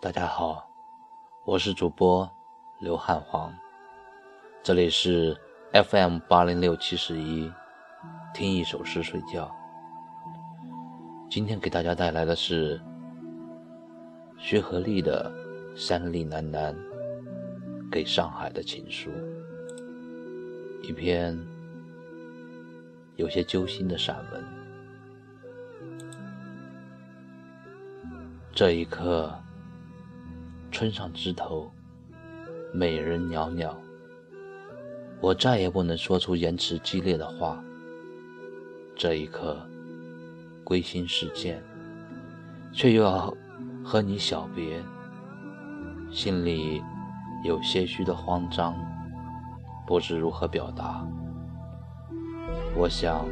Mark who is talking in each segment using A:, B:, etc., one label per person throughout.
A: 大家好，我是主播刘汉皇，这里是 FM 八零六七十一，听一首诗睡觉。今天给大家带来的是徐和立的《山里喃喃给上海的情书》，一篇有些揪心的散文。这一刻。村上枝头，美人袅袅。我再也不能说出言辞激烈的话。这一刻，归心似箭，却又要和你小别，心里有些许的慌张，不知如何表达。我想，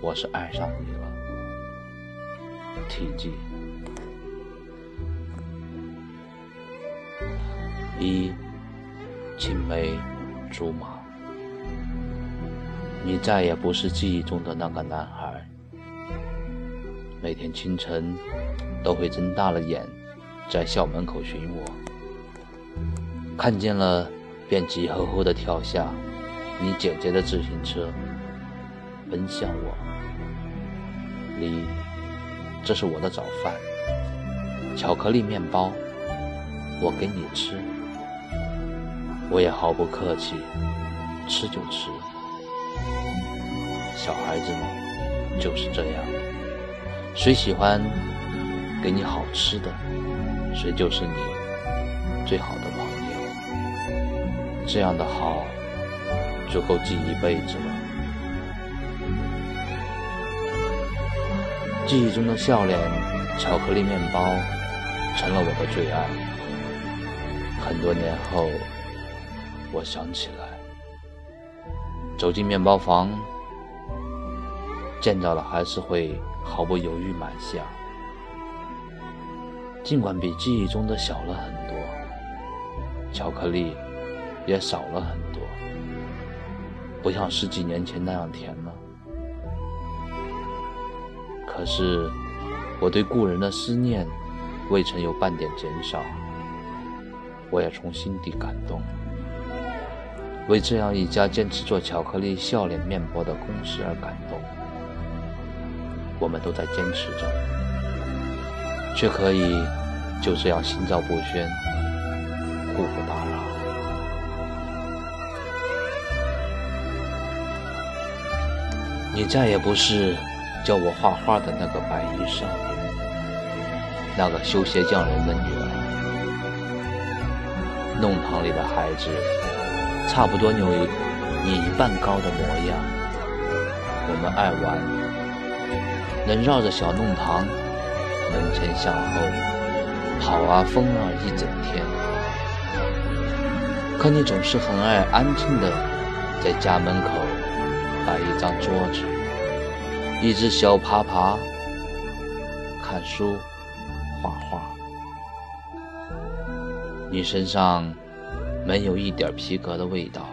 A: 我是爱上你了。题记。一青梅竹马，你再也不是记忆中的那个男孩。每天清晨都会睁大了眼，在校门口寻我，看见了便急吼吼地跳下你姐姐的自行车，奔向我。你，这是我的早饭，巧克力面包，我给你吃。我也毫不客气，吃就吃。小孩子嘛，就是这样。谁喜欢给你好吃的，谁就是你最好的朋友。这样的好，足够记一辈子了。记忆中的笑脸，巧克力面包，成了我的最爱。很多年后。我想起来，走进面包房，见到了还是会毫不犹豫买下。尽管比记忆中的小了很多，巧克力也少了很多，不像十几年前那样甜了。可是我对故人的思念未曾有半点减少，我也从心底感动。为这样一家坚持做巧克力笑脸面包的公司而感动，我们都在坚持着，却可以就这样心照不宣，互不打扰。你再也不是教我画画的那个白衣少年，那个修鞋匠人的女儿，弄堂里的孩子。差不多有你一半高的模样。我们爱玩，能绕着小弄堂门前向后跑啊疯啊一整天。可你总是很爱安静的在家门口摆一张桌子，一只小爬爬看书画画。你身上。没有一点皮革的味道，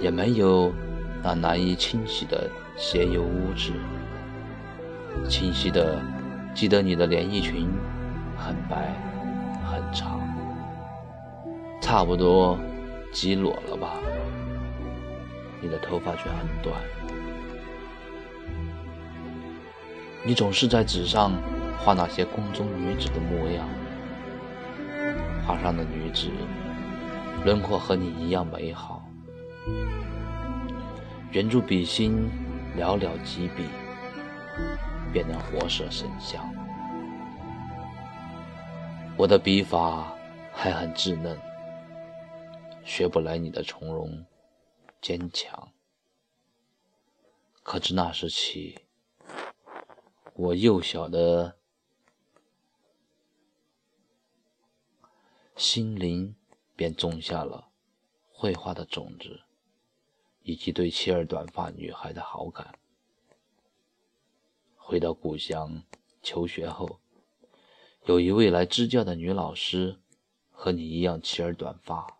A: 也没有那难以清洗的鞋油污渍。清晰的记得你的连衣裙很白很长，差不多及裸了吧？你的头发却很短。你总是在纸上画那些宫中女子的模样。画上的女子轮廓和你一样美好，圆珠笔芯寥寥几笔便能活色生香。我的笔法还很稚嫩，学不来你的从容坚强。可自那时起，我幼小的。心灵便种下了绘画的种子，以及对齐耳短发女孩的好感。回到故乡求学后，有一位来支教的女老师，和你一样齐耳短发，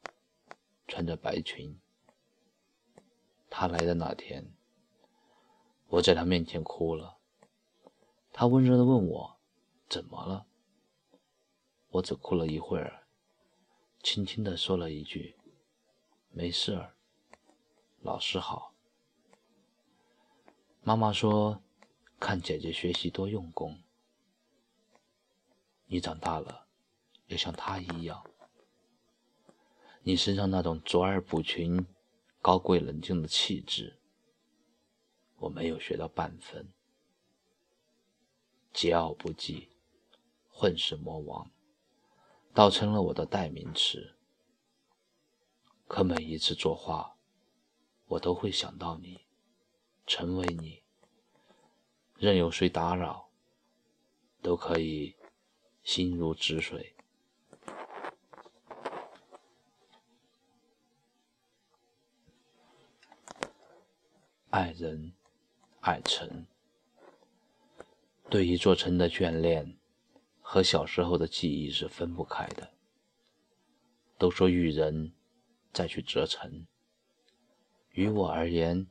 A: 穿着白裙。她来的那天，我在她面前哭了。她温柔地问我：“怎么了？”我只哭了一会儿，轻轻地说了一句：“没事儿，老师好。”妈妈说：“看姐姐学习多用功，你长大了要像她一样。你身上那种卓尔不群、高贵冷静的气质，我没有学到半分。桀骜不羁、混世魔王。”倒成了我的代名词。可每一次作画，我都会想到你，成为你。任有谁打扰，都可以心如止水。爱人，爱城，对一座城的眷恋。和小时候的记忆是分不开的。都说遇人再去折城，于我而言，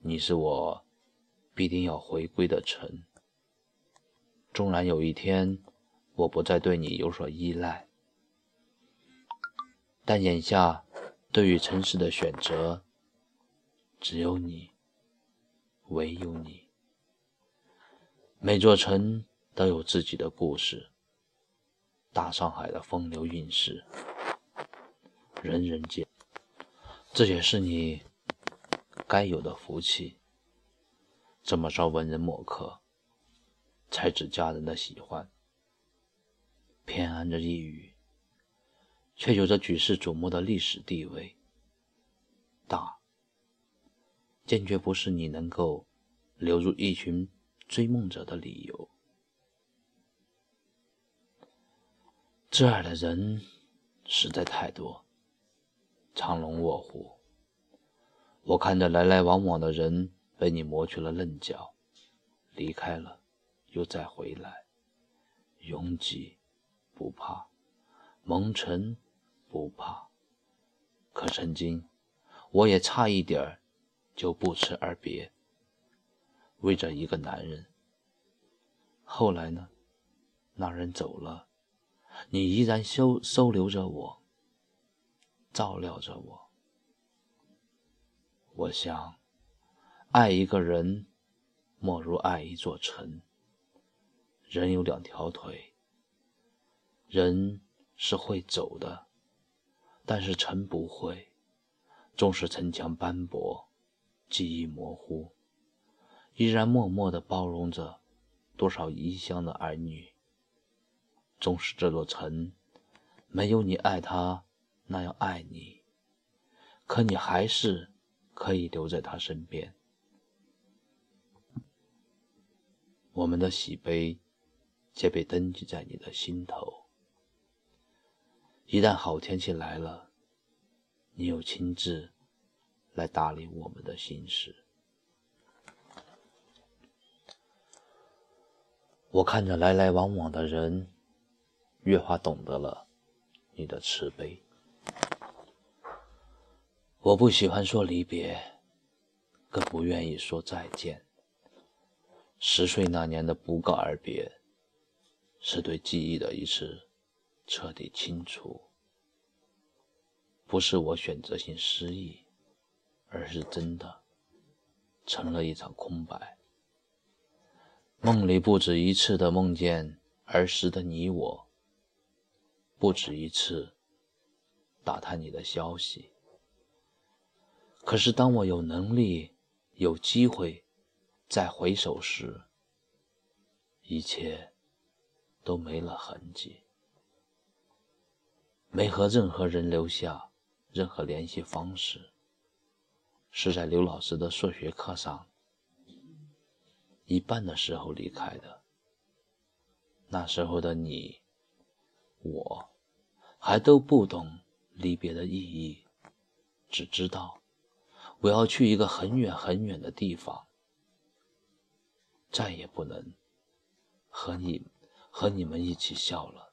A: 你是我必定要回归的城。纵然有一天我不再对你有所依赖，但眼下对于城市的选择，只有你，唯有你。每座城。都有自己的故事。大上海的风流韵事，人人见，这也是你该有的福气。这么招文人墨客，才子佳人的喜欢，偏安着一隅，却有着举世瞩目的历史地位。大，坚决不是你能够流入一群追梦者的理由。这儿的人实在太多，藏龙卧虎。我看着来来往往的人被你磨去了棱角，离开了，又再回来，拥挤不怕，蒙尘不怕。可曾经，我也差一点儿就不辞而别，为着一个男人。后来呢？那人走了。你依然收收留着我，照料着我。我想，爱一个人，莫如爱一座城。人有两条腿，人是会走的，但是城不会。纵使城墙斑驳，记忆模糊，依然默默地包容着多少异乡的儿女。纵使这座城没有你爱他那样爱你，可你还是可以留在他身边。我们的喜悲皆被登记在你的心头。一旦好天气来了，你又亲自来打理我们的心事。我看着来来往往的人。越发懂得了你的慈悲。我不喜欢说离别，更不愿意说再见。十岁那年的不告而别，是对记忆的一次彻底清除。不是我选择性失忆，而是真的成了一场空白。梦里不止一次的梦见儿时的你我。不止一次打探你的消息，可是当我有能力、有机会再回首时，一切都没了痕迹，没和任何人留下任何联系方式，是在刘老师的数学课上一半的时候离开的。那时候的你，我。还都不懂离别的意义，只知道我要去一个很远很远的地方，再也不能和你和你们一起笑了。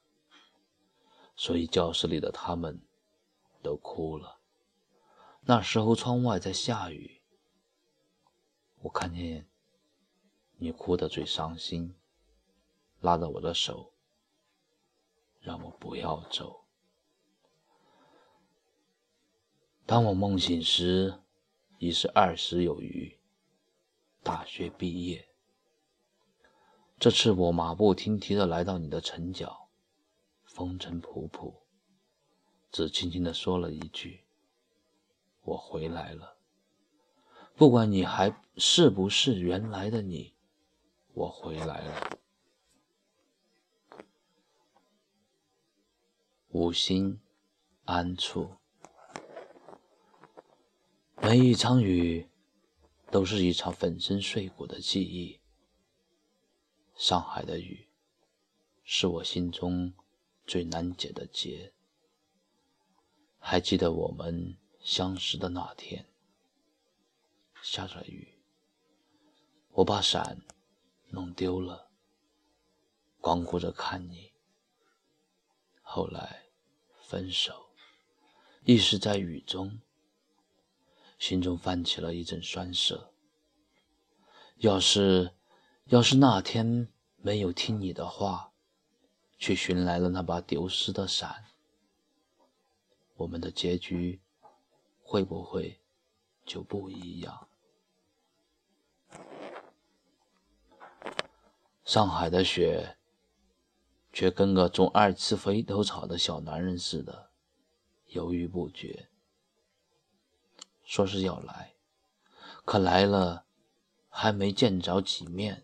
A: 所以教室里的他们都哭了。那时候窗外在下雨，我看见你哭得最伤心，拉着我的手。让我不要走。当我梦醒时，已是二十有余，大学毕业。这次我马不停蹄的来到你的城角，风尘仆仆，只轻轻的说了一句：“我回来了。”不管你还是不是原来的你，我回来了。无心安处，每一场雨都是一场粉身碎骨的记忆。上海的雨，是我心中最难解的结。还记得我们相识的那天。下着雨，我把伞弄丢了，光顾着看你。后来分手，亦是在雨中，心中泛起了一阵酸涩。要是，要是那天没有听你的话，去寻来了那把丢失的伞，我们的结局会不会就不一样？上海的雪，却跟个种二次回头草的小男人似的，犹豫不决。说是要来，可来了，还没见着几面，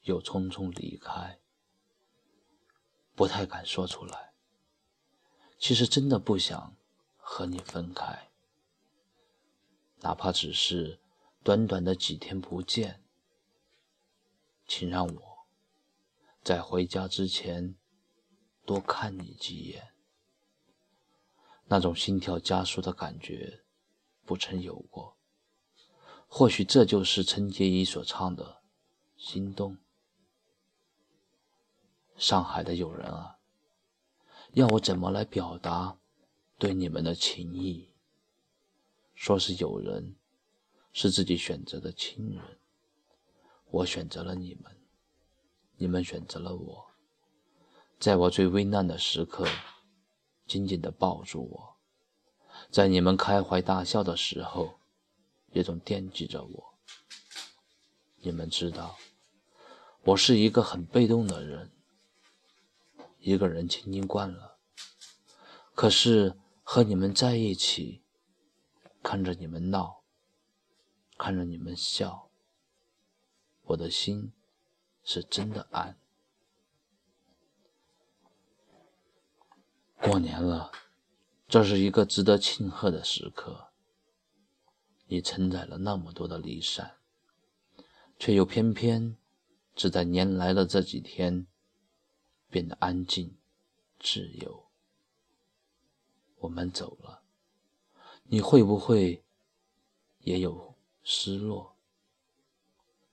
A: 又匆匆离开。不太敢说出来。其实真的不想和你分开，哪怕只是短短的几天不见，请让我。在回家之前，多看你几眼。那种心跳加速的感觉，不曾有过。或许这就是陈洁仪所唱的《心动》。上海的友人啊，要我怎么来表达对你们的情谊？说是友人，是自己选择的亲人，我选择了你们。你们选择了我，在我最危难的时刻，紧紧地抱住我；在你们开怀大笑的时候，也总惦记着我。你们知道，我是一个很被动的人，一个人清静惯了。可是和你们在一起，看着你们闹，看着你们笑，我的心。是真的安。过年了，这是一个值得庆贺的时刻。你承载了那么多的离散，却又偏偏只在年来的这几天变得安静、自由。我们走了，你会不会也有失落？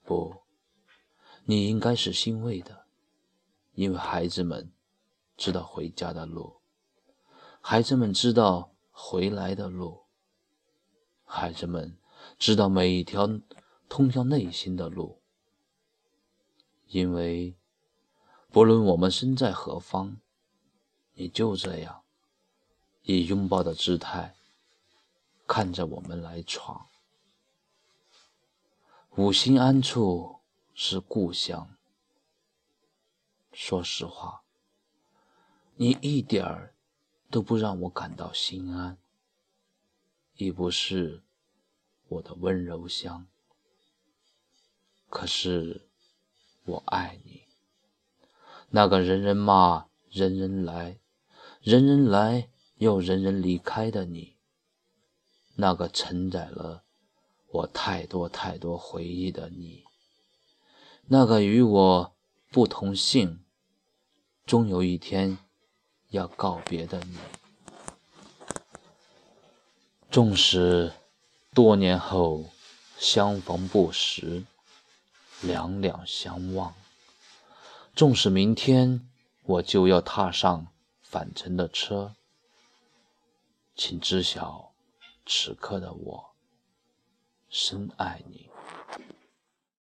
A: 不。你应该是欣慰的，因为孩子们知道回家的路，孩子们知道回来的路，孩子们知道每一条通向内心的路。因为不论我们身在何方，你就这样以拥抱的姿态看着我们来闯，五心安处。是故乡。说实话，你一点儿都不让我感到心安，亦不是我的温柔乡。可是我爱你，那个人人骂、人人来、人人来又人人离开的你，那个承载了我太多太多回忆的你。那个与我不同姓，终有一天要告别的你，纵使多年后相逢不识，两两相望；纵使明天我就要踏上返程的车，请知晓，此刻的我深爱你。